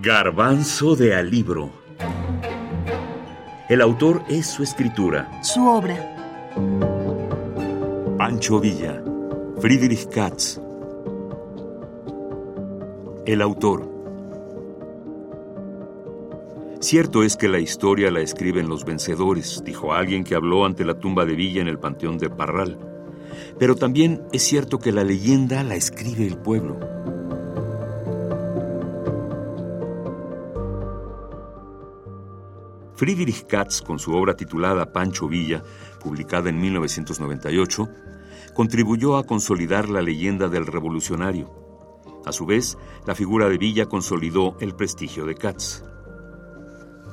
Garbanzo de Alibro. El autor es su escritura. Su obra. Pancho Villa. Friedrich Katz. El autor. Cierto es que la historia la escriben los vencedores, dijo alguien que habló ante la tumba de Villa en el Panteón de Parral. Pero también es cierto que la leyenda la escribe el pueblo. Friedrich Katz, con su obra titulada Pancho Villa, publicada en 1998, contribuyó a consolidar la leyenda del revolucionario. A su vez, la figura de Villa consolidó el prestigio de Katz.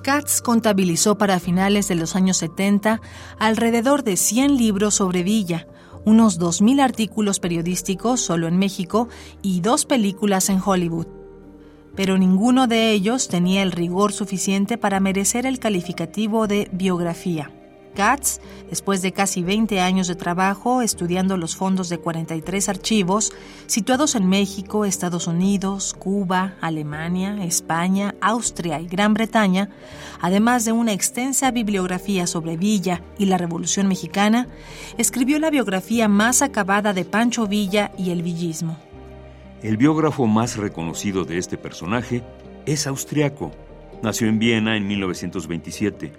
Katz contabilizó para finales de los años 70 alrededor de 100 libros sobre Villa, unos 2.000 artículos periodísticos solo en México y dos películas en Hollywood pero ninguno de ellos tenía el rigor suficiente para merecer el calificativo de biografía. Katz, después de casi 20 años de trabajo estudiando los fondos de 43 archivos situados en México, Estados Unidos, Cuba, Alemania, España, Austria y Gran Bretaña, además de una extensa bibliografía sobre Villa y la Revolución Mexicana, escribió la biografía más acabada de Pancho Villa y el villismo. El biógrafo más reconocido de este personaje es austriaco. Nació en Viena en 1927,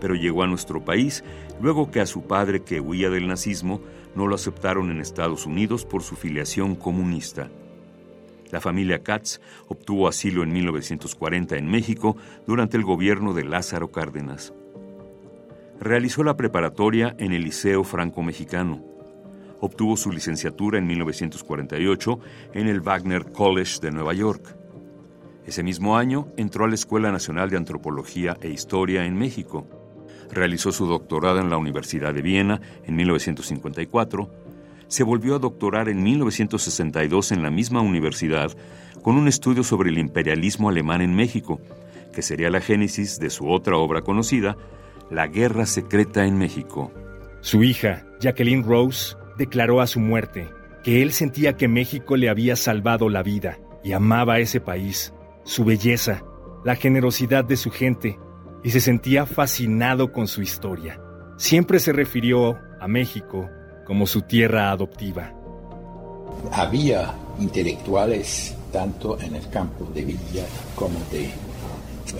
pero llegó a nuestro país luego que a su padre, que huía del nazismo, no lo aceptaron en Estados Unidos por su filiación comunista. La familia Katz obtuvo asilo en 1940 en México durante el gobierno de Lázaro Cárdenas. Realizó la preparatoria en el Liceo Franco-Mexicano obtuvo su licenciatura en 1948 en el Wagner College de Nueva York. Ese mismo año entró a la Escuela Nacional de Antropología e Historia en México. Realizó su doctorado en la Universidad de Viena en 1954. Se volvió a doctorar en 1962 en la misma universidad con un estudio sobre el imperialismo alemán en México, que sería la génesis de su otra obra conocida, La Guerra Secreta en México. Su hija, Jacqueline Rose, declaró a su muerte que él sentía que México le había salvado la vida y amaba ese país, su belleza, la generosidad de su gente y se sentía fascinado con su historia. Siempre se refirió a México como su tierra adoptiva. Había intelectuales tanto en el campo de Villa como de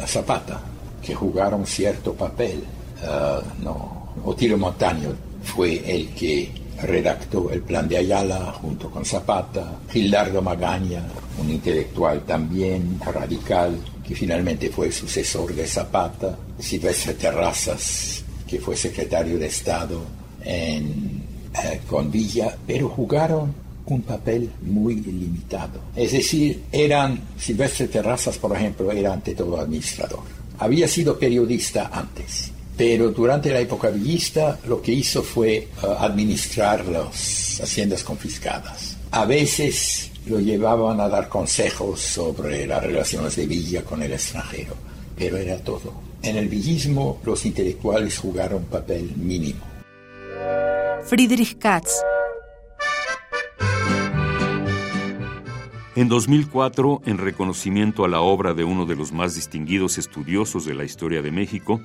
Zapata que jugaron cierto papel. Uh, no, Otilio Montaño fue el que redactó el plan de Ayala junto con Zapata, Gildardo Magaña, un intelectual también radical, que finalmente fue sucesor de Zapata, Silvestre Terrazas, que fue secretario de Estado en, eh, con Villa, pero jugaron un papel muy limitado. Es decir, eran, Silvestre Terrazas, por ejemplo, era ante todo administrador. Había sido periodista antes pero durante la época villista lo que hizo fue uh, administrar las haciendas confiscadas. A veces lo llevaban a dar consejos sobre las relaciones de Villa con el extranjero, pero era todo. En el villismo los intelectuales jugaron un papel mínimo. Friedrich Katz En 2004, en reconocimiento a la obra de uno de los más distinguidos estudiosos de la historia de México,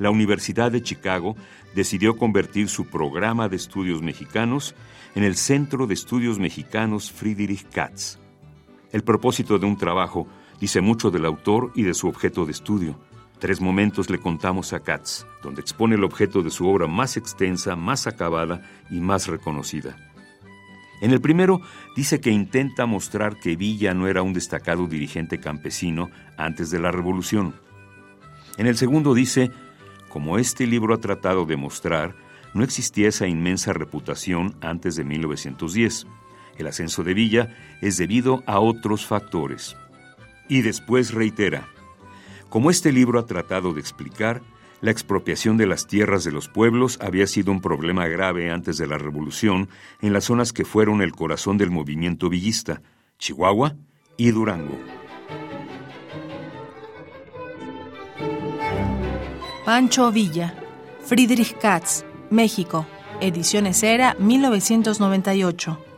la Universidad de Chicago decidió convertir su programa de estudios mexicanos en el Centro de Estudios Mexicanos Friedrich Katz. El propósito de un trabajo dice mucho del autor y de su objeto de estudio. Tres momentos le contamos a Katz, donde expone el objeto de su obra más extensa, más acabada y más reconocida. En el primero dice que intenta mostrar que Villa no era un destacado dirigente campesino antes de la Revolución. En el segundo dice como este libro ha tratado de mostrar, no existía esa inmensa reputación antes de 1910. El ascenso de Villa es debido a otros factores. Y después reitera, como este libro ha tratado de explicar, la expropiación de las tierras de los pueblos había sido un problema grave antes de la Revolución en las zonas que fueron el corazón del movimiento villista, Chihuahua y Durango. Pancho Villa, Friedrich Katz, México, Ediciones Era, 1998.